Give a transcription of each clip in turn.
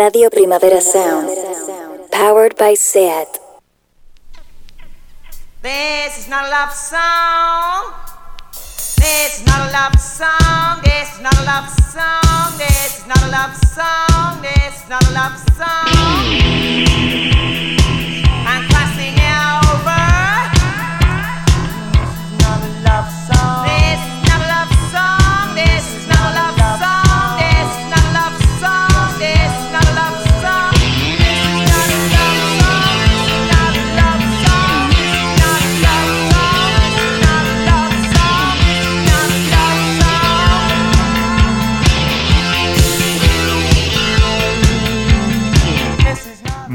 Radio Primavera Sound. Powered by SEAT. This is not a love song. This is not a love song. This is not a love song. This is not a love song. This is not a love song.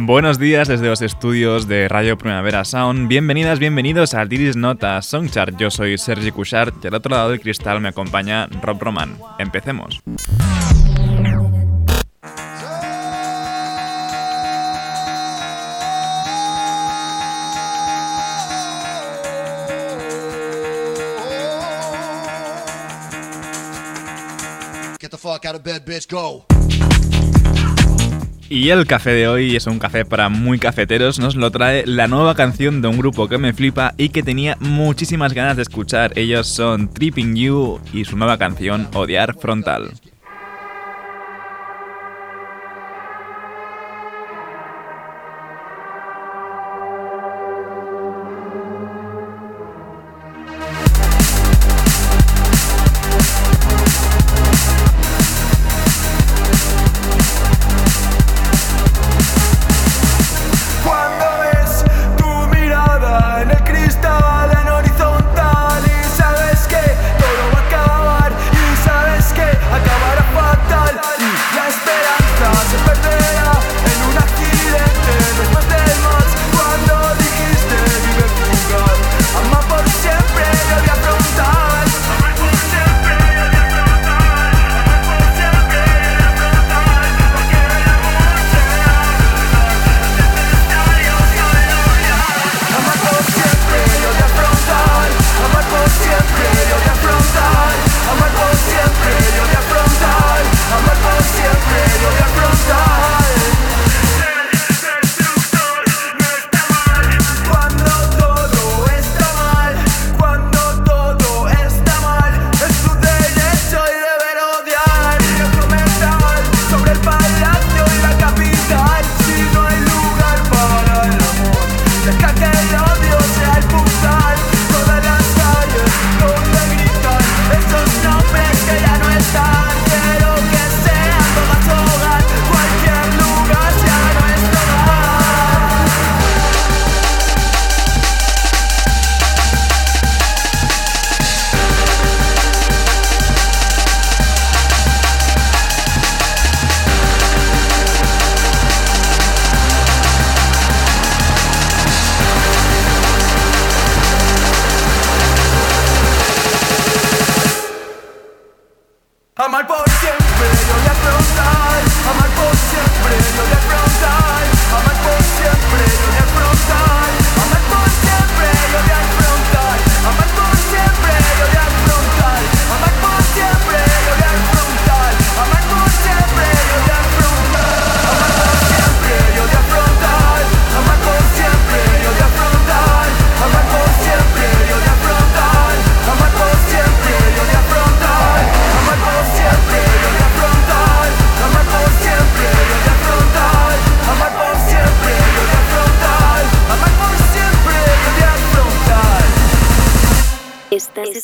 Buenos días desde los estudios de Radio Primavera Sound. Bienvenidas, bienvenidos a Diris Nota Songchart. Yo soy Sergi Cushart y al otro lado del cristal me acompaña Rob Roman. Empecemos. Get the fuck out of bed, bitch, go. Y el café de hoy es un café para muy cafeteros, nos lo trae la nueva canción de un grupo que me flipa y que tenía muchísimas ganas de escuchar. Ellos son Tripping You y su nueva canción Odiar Frontal.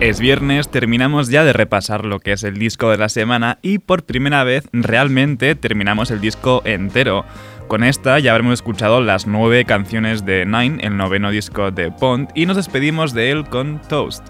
Es viernes, terminamos ya de repasar lo que es el disco de la semana y por primera vez realmente terminamos el disco entero. Con esta ya habremos escuchado las nueve canciones de Nine, el noveno disco de Pond, y nos despedimos de él con Toast.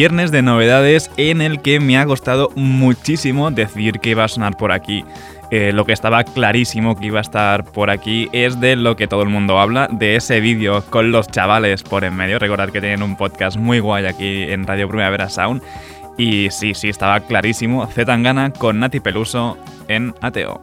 Viernes de novedades en el que me ha costado muchísimo decir que iba a sonar por aquí. Eh, lo que estaba clarísimo que iba a estar por aquí es de lo que todo el mundo habla, de ese vídeo con los chavales por en medio. Recordad que tienen un podcast muy guay aquí en Radio Primavera Sound. Y sí, sí, estaba clarísimo. Z Tangana con Nati Peluso en Ateo.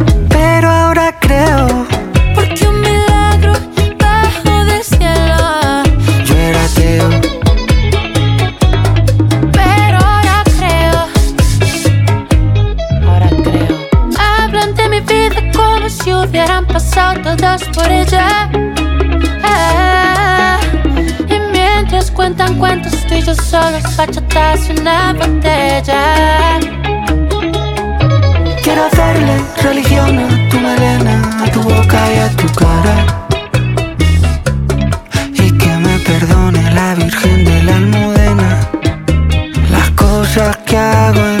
bachatas y una botella. Quiero hacerle religión a tu melena, a tu boca y a tu cara. Y que me perdone la Virgen de la Almudena las cosas que hago en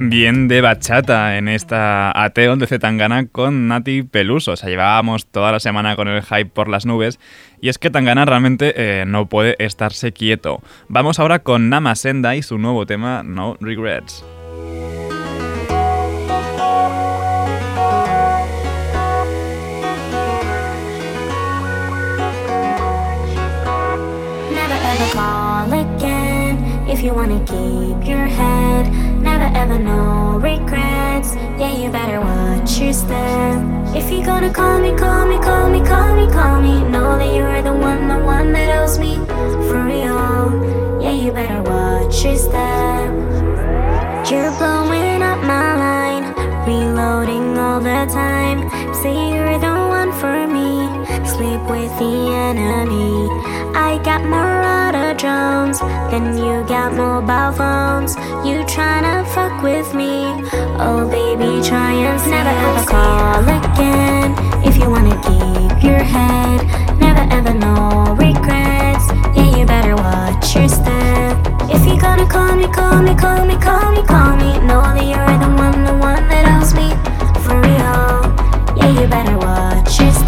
Bien de bachata en esta Ateo de Zetangana con Nati Peluso. O sea, llevábamos toda la semana con el hype por las nubes. Y es que Tangana realmente eh, no puede estarse quieto. Vamos ahora con Nama Senda y su nuevo tema No Regrets. Ever no regrets. Yeah, you better watch your step. If you're gonna call me, call me, call me, call me, call me. Know that you're the one, the one that owes me for real. Yeah, you better watch your step. You're blowing up my line, reloading all the time. Say you're the one for me. Sleep with the enemy. I got more drones than you got mobile phones. You tryna fuck with me? Oh baby, try and never ever call again. If you wanna keep your head, never ever no regrets. Yeah, you better watch your step. If you gonna call me, call me, call me, call me, call me. Know that you're the one, the one that owes me for real. Yeah, you better watch your step.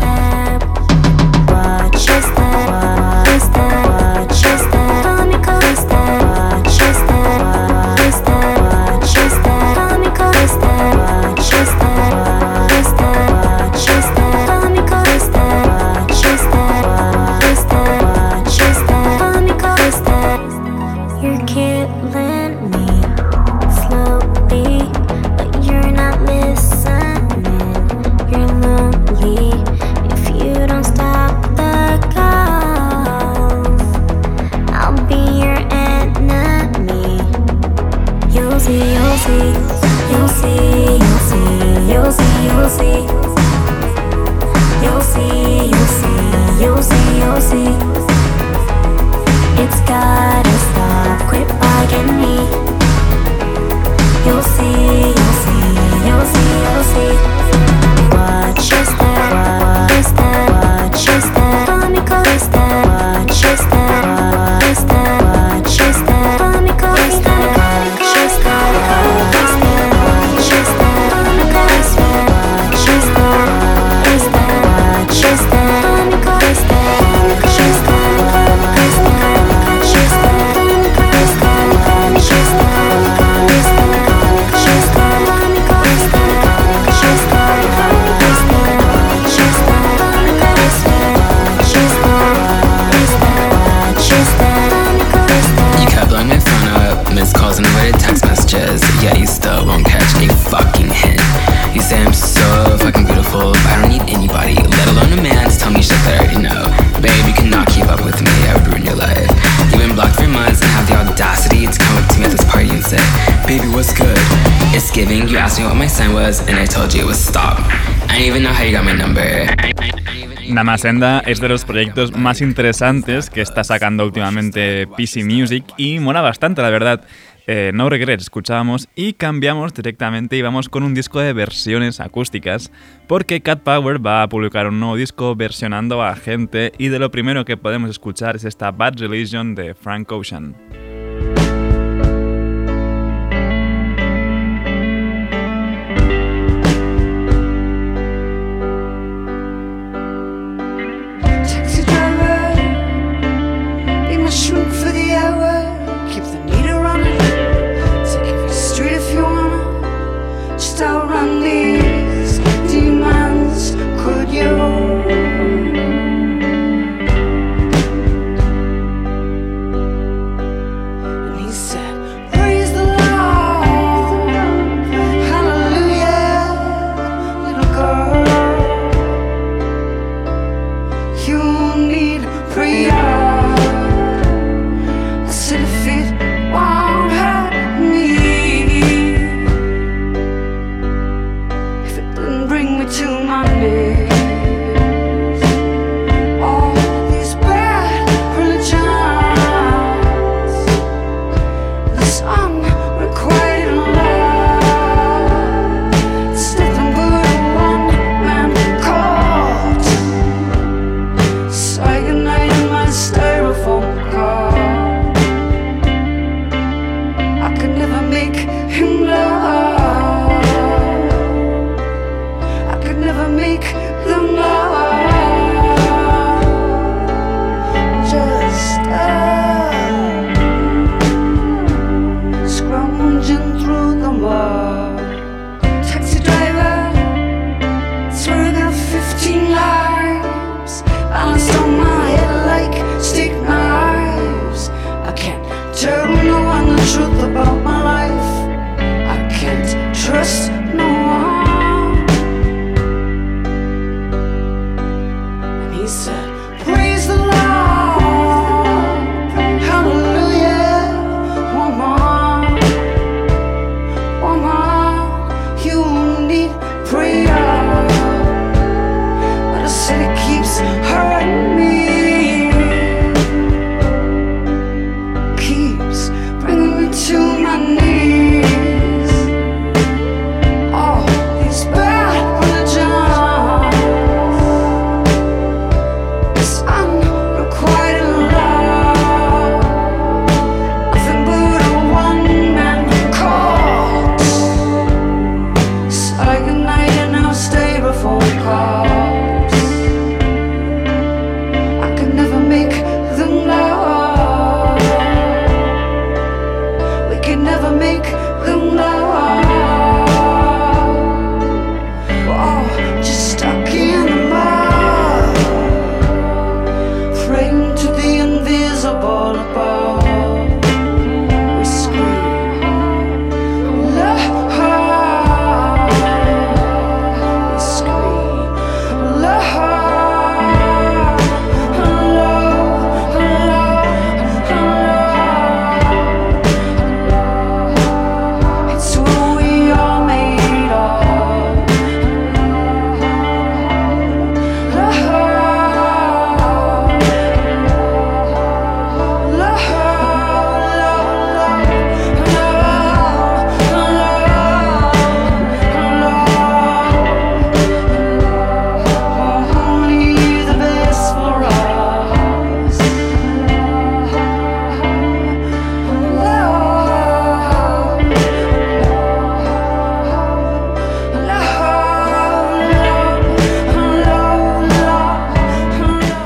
Namasenda es de los proyectos más interesantes que está sacando últimamente PC Music y mola bastante, la verdad. Eh, no Regrets escuchábamos y cambiamos directamente y vamos con un disco de versiones acústicas porque Cat Power va a publicar un nuevo disco versionando a gente y de lo primero que podemos escuchar es esta Bad Religion de Frank Ocean.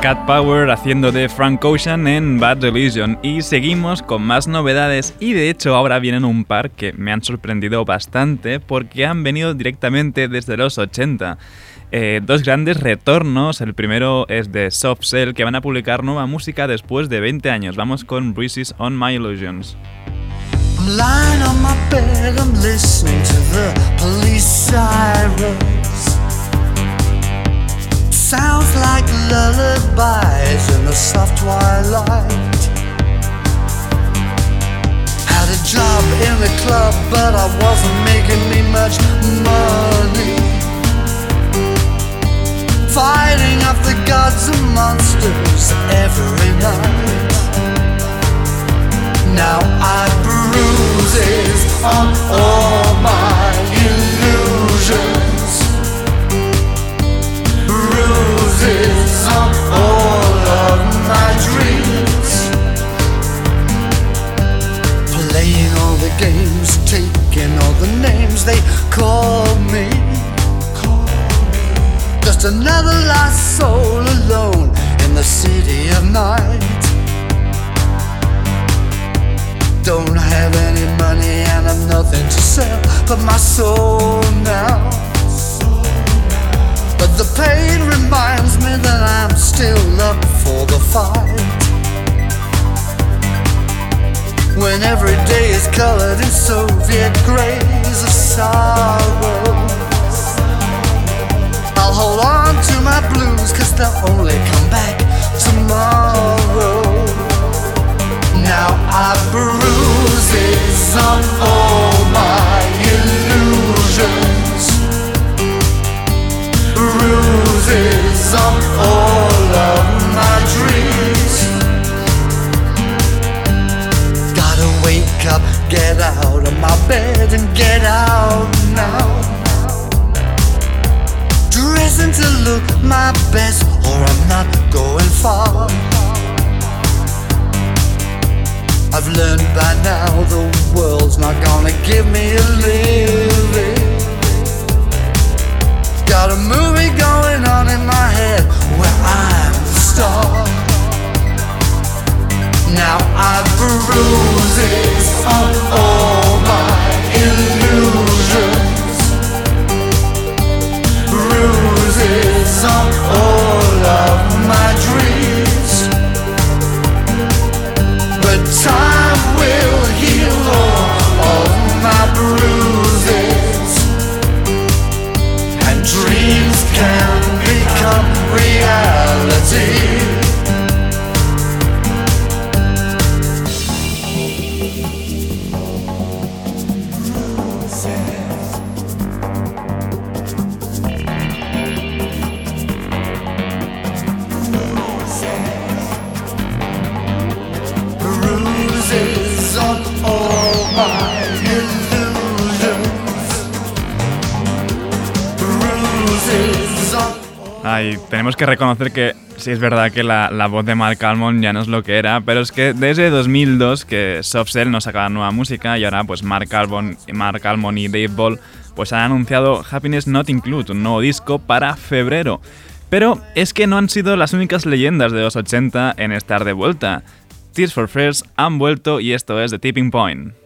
Power haciendo de Frank Ocean en Bad Religion y seguimos con más novedades y de hecho ahora vienen un par que me han sorprendido bastante porque han venido directamente desde los 80. Eh, dos grandes retornos, el primero es de Soft Cell que van a publicar nueva música después de 20 años. Vamos con Breezes on My Illusions. Sounds like lullabies in the soft twilight. Had a job in the club, but I wasn't making me much money. Fighting off the gods and monsters every night. Now I bruises on all my On all of my dreams. Playing all the games, taking all the names they call me. Just another lost soul alone in the city of night. Don't have any money and I've nothing to sell but my soul now. The pain reminds me that I'm still up for the fight. When every day is colored in Soviet grays of sorrow. I'll hold on to my blues, cause they'll only come back tomorrow. Que reconocer que sí es verdad que la, la voz de Mark Almond ya no es lo que era, pero es que desde 2002 que Soft Cell nos saca nueva música y ahora pues Mark Almond, Mark Almond y Dave Ball pues han anunciado Happiness Not Include, un nuevo disco para febrero. Pero es que no han sido las únicas leyendas de los 80 en estar de vuelta. Tears for Fears han vuelto y esto es The Tipping Point.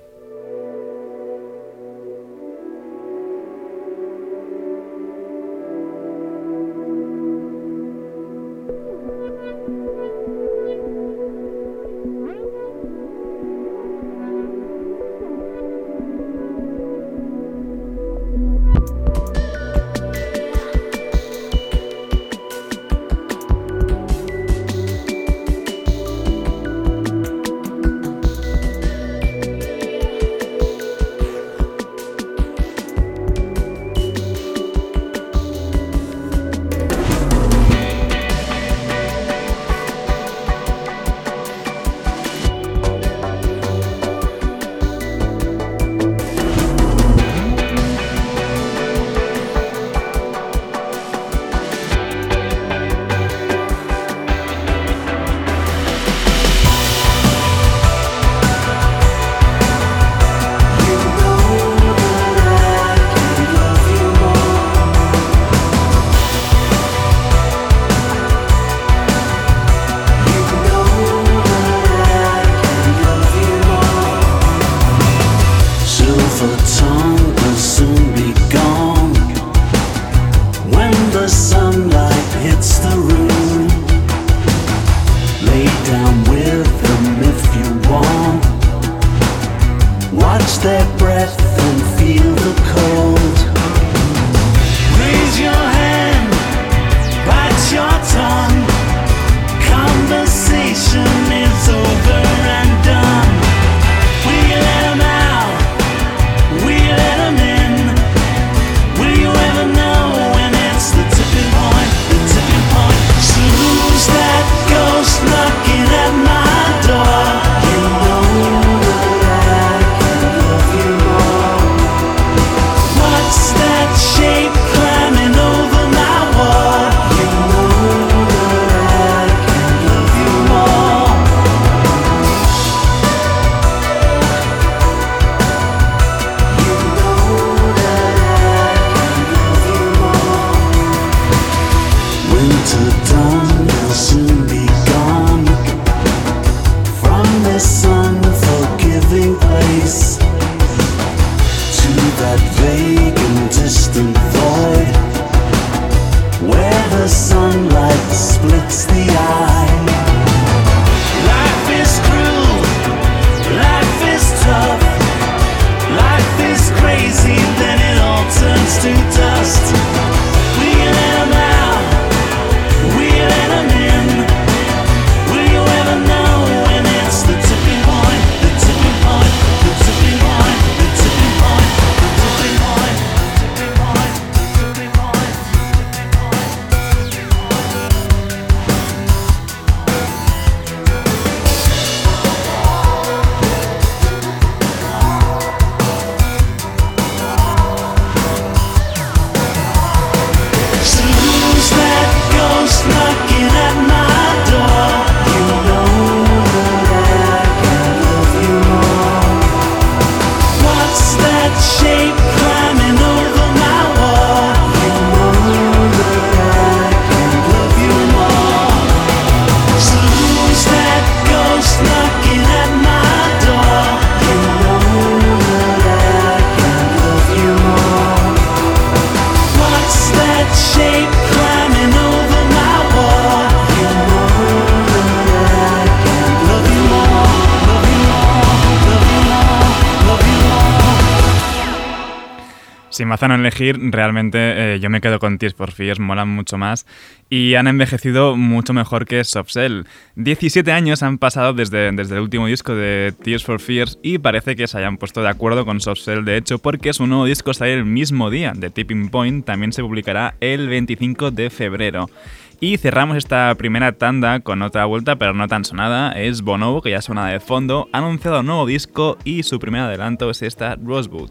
Si me hacen elegir, realmente eh, yo me quedo con Tears for Fears, molan mucho más y han envejecido mucho mejor que Soft Cell. 17 años han pasado desde, desde el último disco de Tears for Fears y parece que se hayan puesto de acuerdo con Soft Cell, de hecho, porque su nuevo disco sale el mismo día, de Tipping Point, también se publicará el 25 de febrero. Y cerramos esta primera tanda con otra vuelta, pero no tan sonada. Es Bonobo, que ya suena de fondo, ha anunciado un nuevo disco y su primer adelanto es esta Rosewood.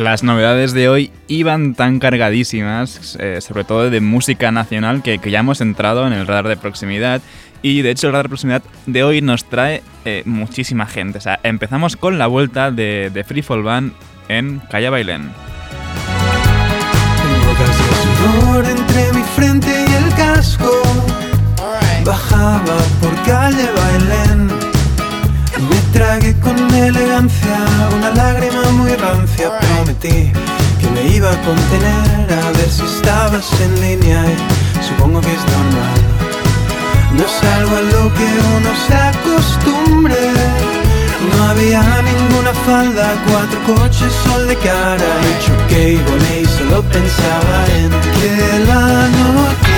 Las novedades de hoy iban tan cargadísimas, eh, sobre todo de música nacional, que, que ya hemos entrado en el radar de proximidad. Y de hecho el radar de proximidad de hoy nos trae eh, muchísima gente. O sea, empezamos con la vuelta de, de Free Fall Band en Calle Bailén. sudor entre mi frente y el casco. Bajaba por calle Bailén. Tragué con elegancia una lágrima muy rancia. Prometí que me iba a contener a ver si estabas en línea. Y supongo que es normal. No es algo a lo que uno se acostumbre. No había ninguna falda, cuatro coches, sol de cara Y choqué y volé y solo pensaba en que la noticia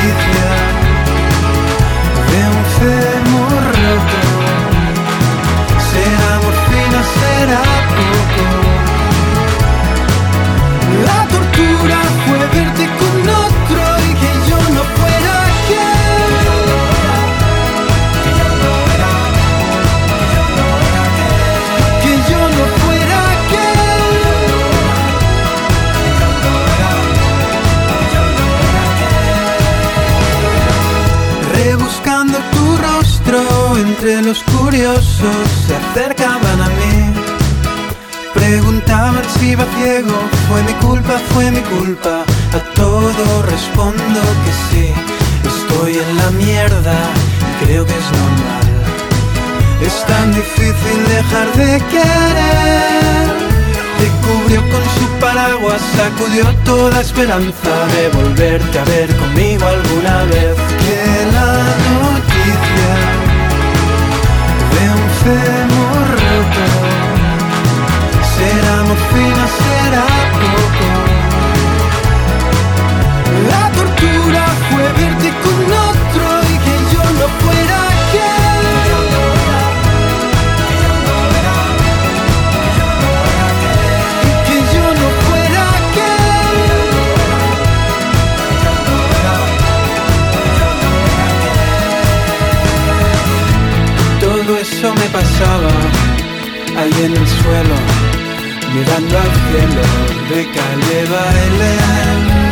curiosos se acercaban a mí. Preguntaban si iba ciego, fue mi culpa, fue mi culpa. A todo respondo que sí, estoy en la mierda y creo que es normal. Es tan difícil dejar de querer. Te cubrió con su paraguas, sacudió toda esperanza De volverte a ver conmigo alguna vez. Que la noticia de un roto Será morfina, será poco. La tortura fue con otro pasaba ahí en el suelo mirando al cielo de calle Bailén.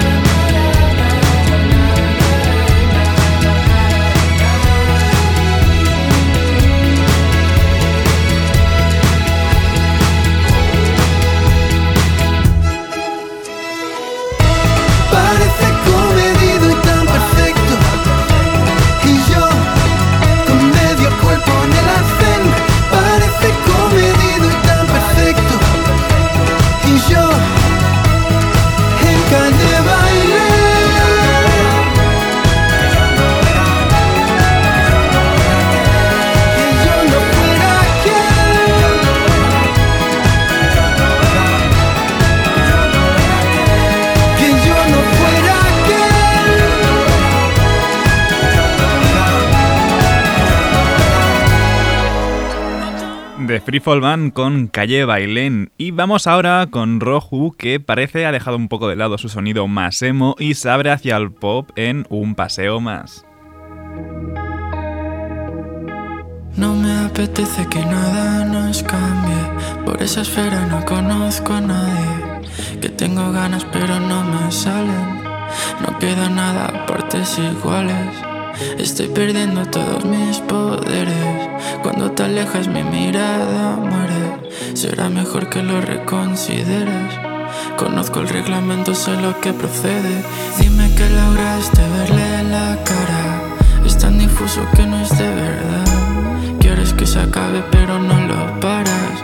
De Free Fall Band con Calle Bailén. Y vamos ahora con Roju, que parece ha dejado un poco de lado su sonido más emo y se abre hacia el pop en un paseo más. No me apetece que nada nos cambie. Por esa esfera no conozco a nadie. Que tengo ganas pero no me salen. No queda nada, partes iguales. Estoy perdiendo todos mis poderes. Cuando te alejas mi mirada muere. Será mejor que lo reconsideres. Conozco el reglamento, sé lo que procede. Dime que lograste verle la cara. Es tan difuso que no es de verdad. Quieres que se acabe pero no lo paras.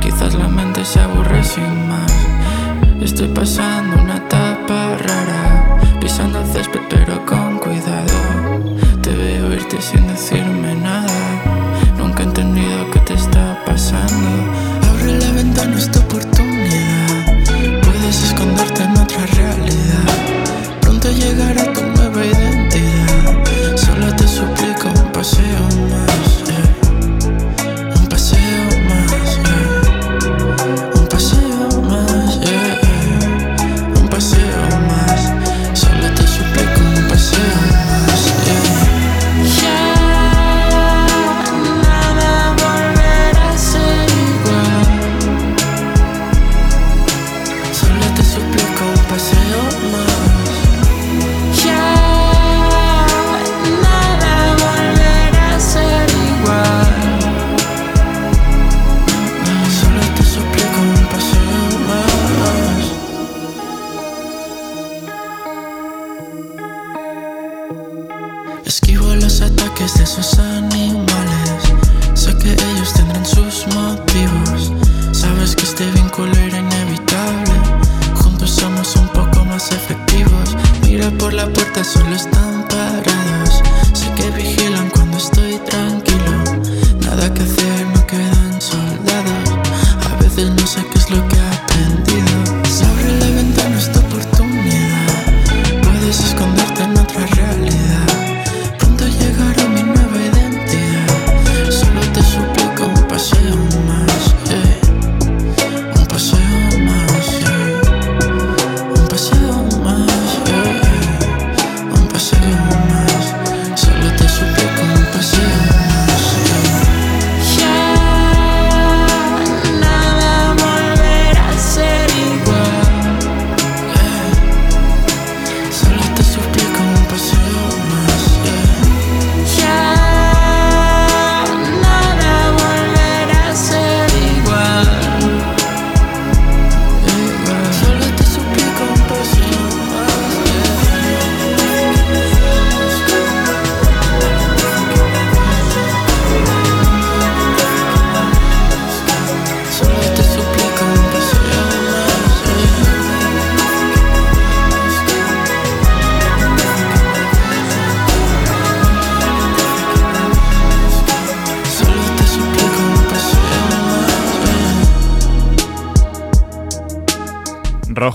Quizás la mente se aburre sin más. Estoy pasando una etapa rara. Pisando el césped pero con sin decirme nada. Nunca he entendido qué te está pasando. Abre la ventana, esta oportunidad. Puedes esconderte en otra realidad. Pronto llegará tu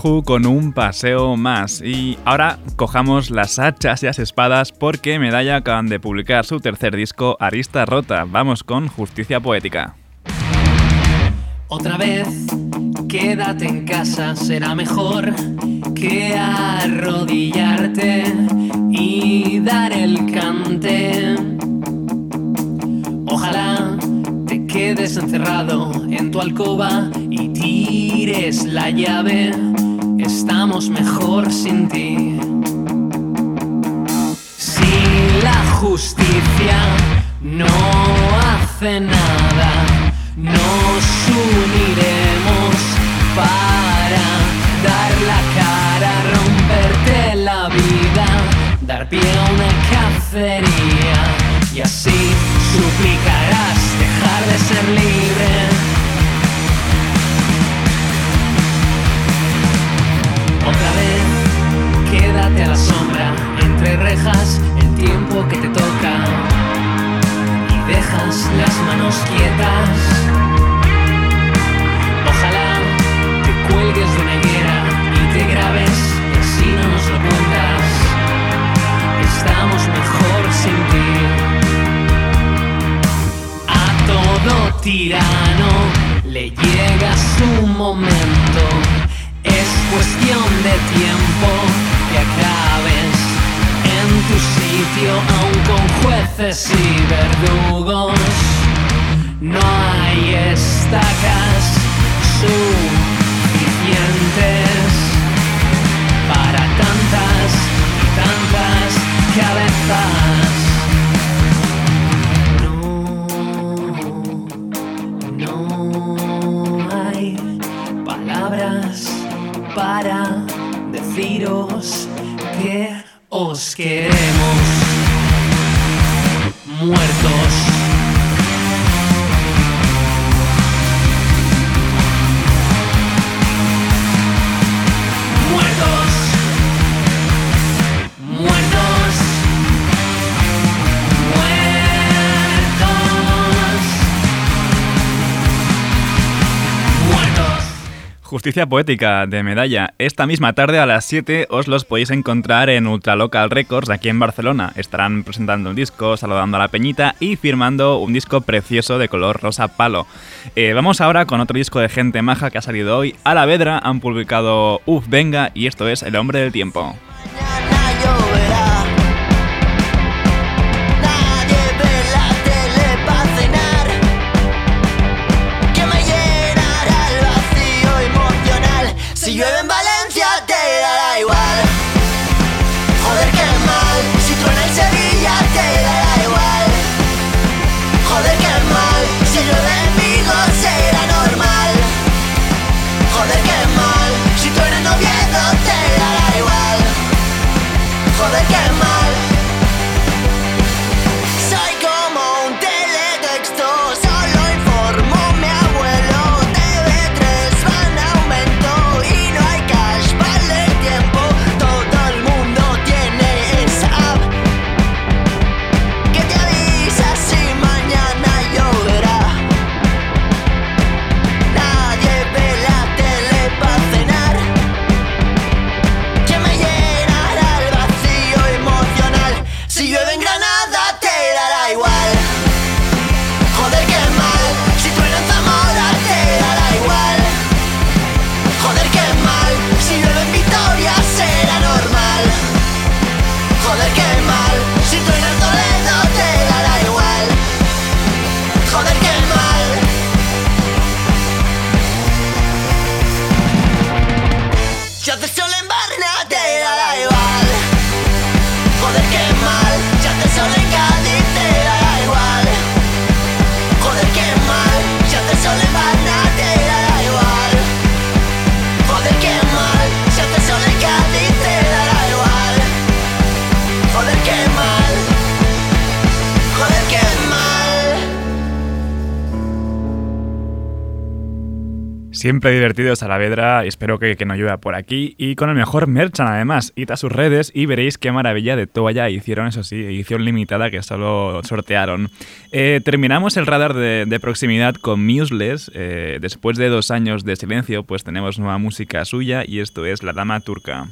Con un paseo más. Y ahora cojamos las hachas y las espadas porque Medalla acaban de publicar su tercer disco Arista Rota. Vamos con Justicia Poética. Otra vez, quédate en casa, será mejor que arrodillarte y dar el cante. Ojalá te quedes encerrado en tu alcoba y tires la llave. Estamos mejor sin ti. Si la justicia no hace nada, nos uniremos para dar la cara, romperte la vida, dar pie a una cacería y así suplicarás dejar de ser libre. A la sombra, entre rejas, el tiempo que te toca y dejas las manos quietas. Ojalá te cuelgues de una higuera y te grabes, así no nos lo cuentas. Estamos mejor sin ti. A todo tirano le llega su momento. Es cuestión de tiempo que acabes en tu sitio, aún con jueces y verdugos. No hay estacas suficientes para tantas y tantas cabezas. No, no hay palabras para que os queremos Justicia Poética de Medalla. Esta misma tarde a las 7 os los podéis encontrar en Ultralocal Records aquí en Barcelona. Estarán presentando un disco, saludando a la peñita y firmando un disco precioso de color rosa palo. Eh, vamos ahora con otro disco de gente maja que ha salido hoy. A la Vedra han publicado Uf Venga y esto es El Hombre del Tiempo. Siempre divertido Saavedra, espero que, que, no llueva por aquí. Y con el mejor merchan además. Id a sus redes y veréis qué maravilla de toalla hicieron, eso sí, edición limitada que solo sortearon. Eh, terminamos el radar de, de proximidad con Museless. Eh, después de dos años de silencio, pues tenemos nueva música suya y esto es La Dama Turca.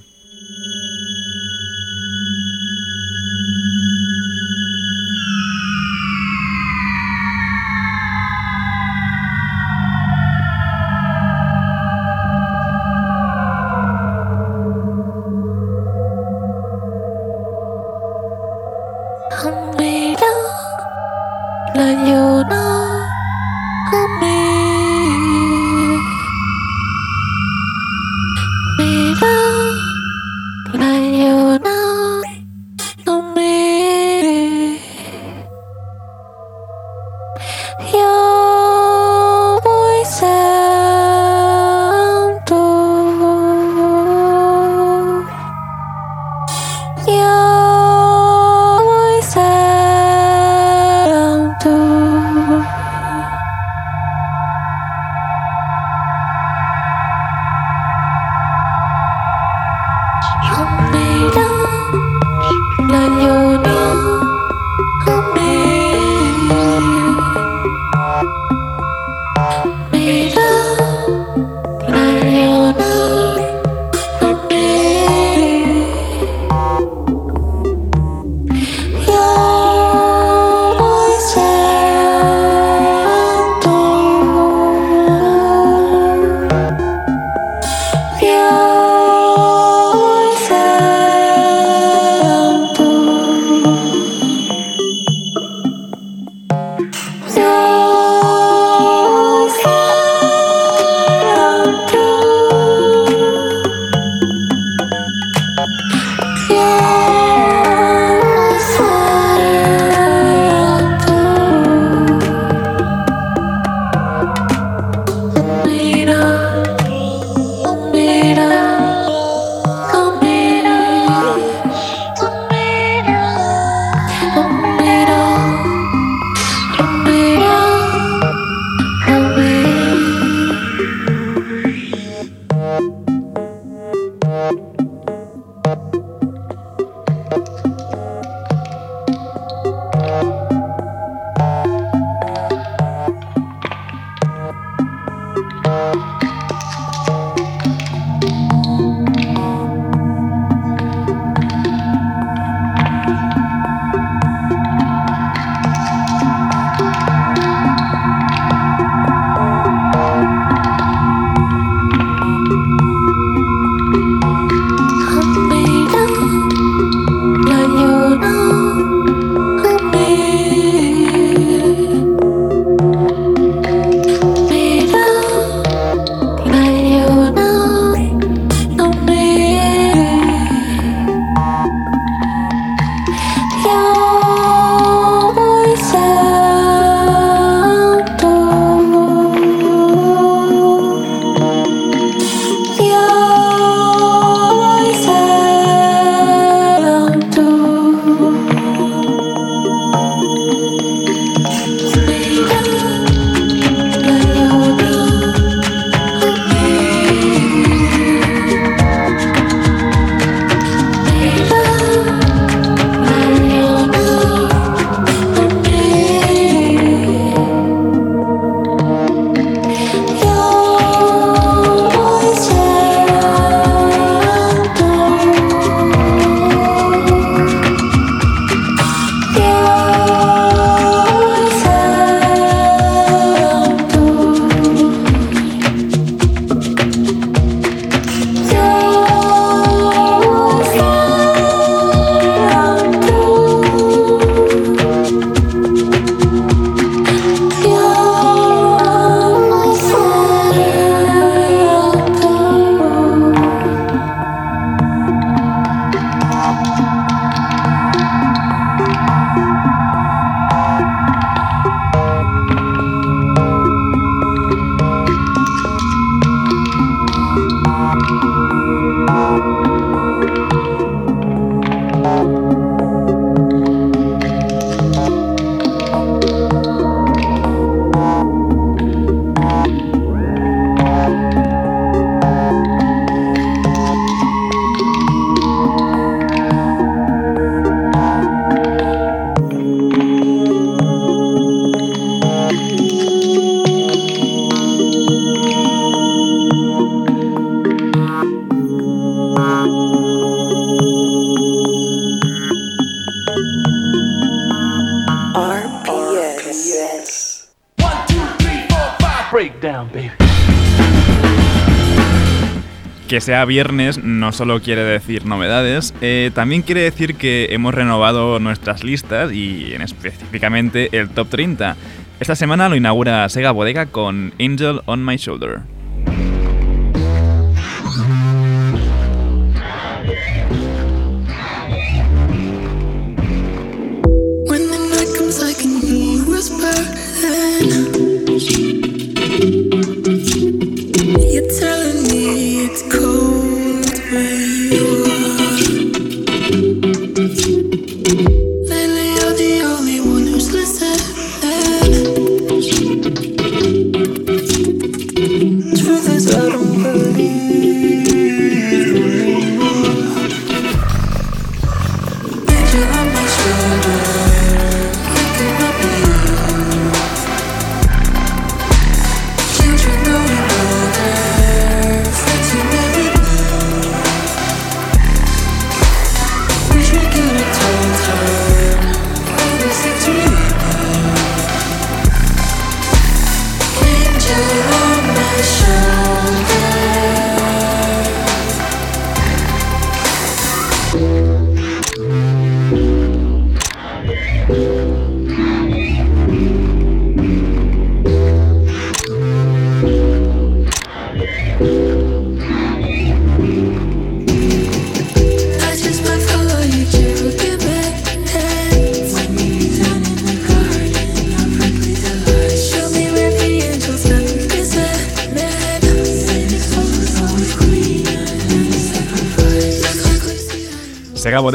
Sea viernes no solo quiere decir novedades, eh, también quiere decir que hemos renovado nuestras listas y en específicamente el top 30. Esta semana lo inaugura Sega Bodega con Angel on My Shoulder.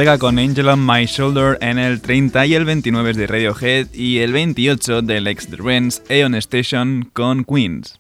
Con Angel on My Shoulder en el 30 y el 29 es de Radiohead y el 28 del ex The Rents Aeon Station con Queens.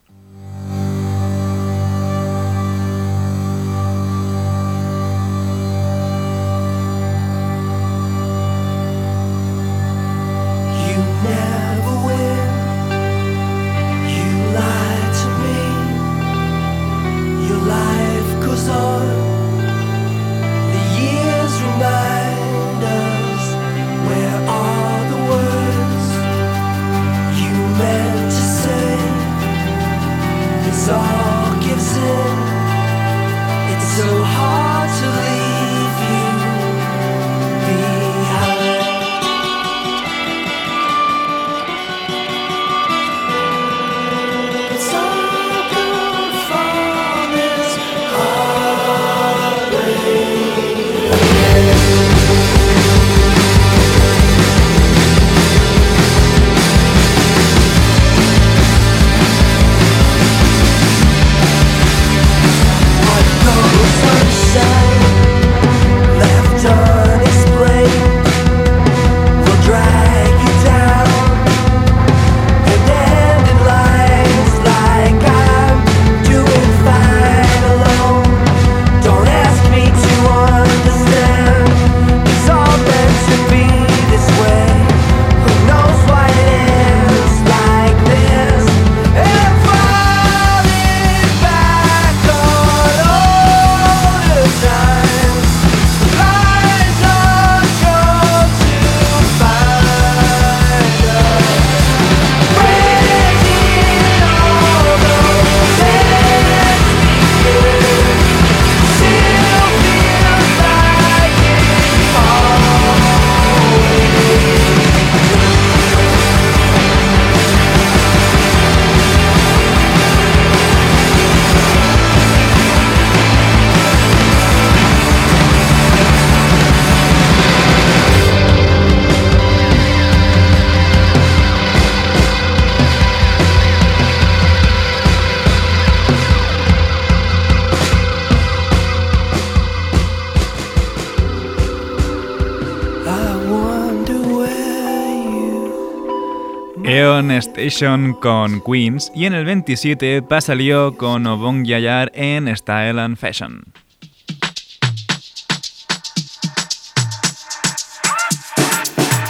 Aeon Station con Queens y en el 27 Pasalio con Obong Yayar en Style and Fashion.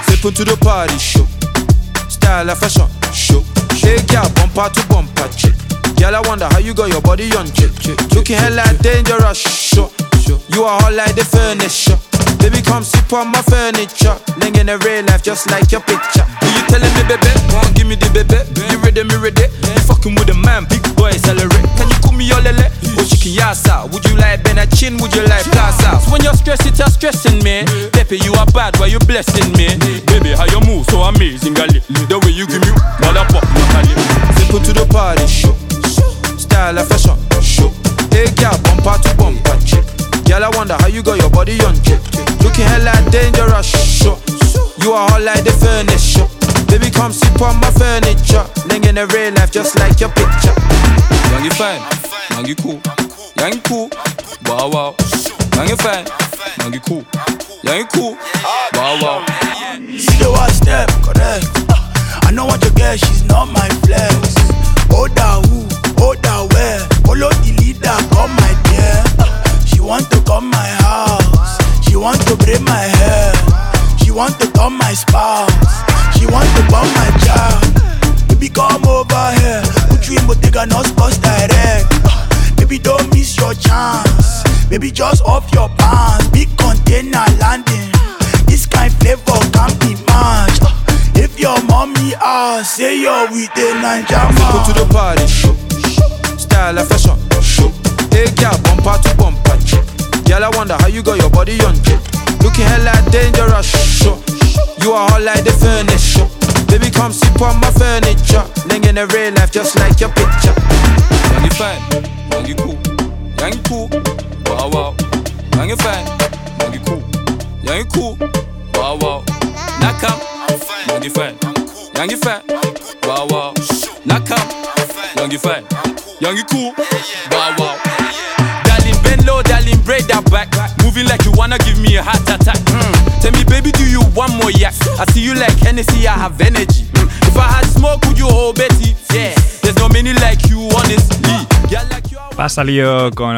Step into the party show. Style and fashion show. Shake your bumper to bumper chick. Girl, I wonder how you got your body on chick. Looking hella dangerous show. You are hot like the furniture. Baby, come sip on my furniture. Ling in the real life just like your picture. Telling me, baby, come give me the baby. You ready, me ready? You fucking with a man, big boy, accelerate. Can you call me your lele? Oh, or chicken yassa? Would you like Chin? Would you like Plaza? So when you're stressed, it's a stressing me. Pepe, you are bad, why you blessing me? Baby, how you move so amazing, gali. The way you give me, mother pop. Simple to the party, show. Style and fashion, show. Hey, girl, bumper to bumper, chick. Girl, I wonder how you got your body on, chick. Looking hella dangerous, show. You are hot like the furniture. Baby, come sit on my furniture. Ling in the real life, just like your picture. Young, you fine. Young, you cool. Young, you cool. Wow, wow. Young, you fine. Young, you cool. Young, you cool. Wow, wow. See the one step, correct. I know what you get, she's not my flex. Hold down who, hold down where. Follow the leader, come my dear. She want to come my house. She want to braid my hair. She want to come my spouse. She want to bomb my child. Baby, come over here. Put you in Bottega, not sports direct. Baby, don't miss your chance. Baby, just off your pants. Big container landing. This kind of flavor can't be matched. If your mommy asks, say you're with a Ninja Go to the party. Style and fashion. Hey, girl, bumper to bumper. Girl, I wonder how you got your body on. Looking hella dangerous, show. You are hot like the furniture. Baby, come sip on my furniture. Ling in the real life, just like your picture. Young, you fine. Young, you cool. Young, you cool. Wow, wow. Young, you fine. Young, you cool. Young, you cool. Wow, wow. Now come. Young, you fine. Young, you fine. Wow, wow. Now come. Young, you fine. Young, you cool. Wow, wow. Bend low, darling, a? I see you like I have energy. Mm. If I had smoke, you? Yeah, there's no many like you, con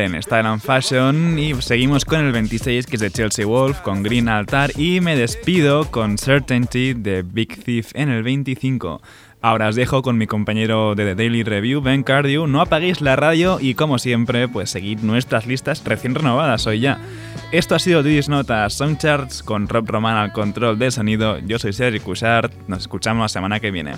en Style and Fashion y seguimos con el 26 que es de Chelsea Wolf con Green Altar y me despido con Certainty de Big Thief en el 25. Ahora os dejo con mi compañero de The Daily Review, Ben Cardew. No apaguéis la radio y, como siempre, pues seguid nuestras listas recién renovadas hoy ya. Esto ha sido Didis Notas Songcharts con Rob Roman al control de sonido. Yo soy Sergi Cushart. Nos escuchamos la semana que viene.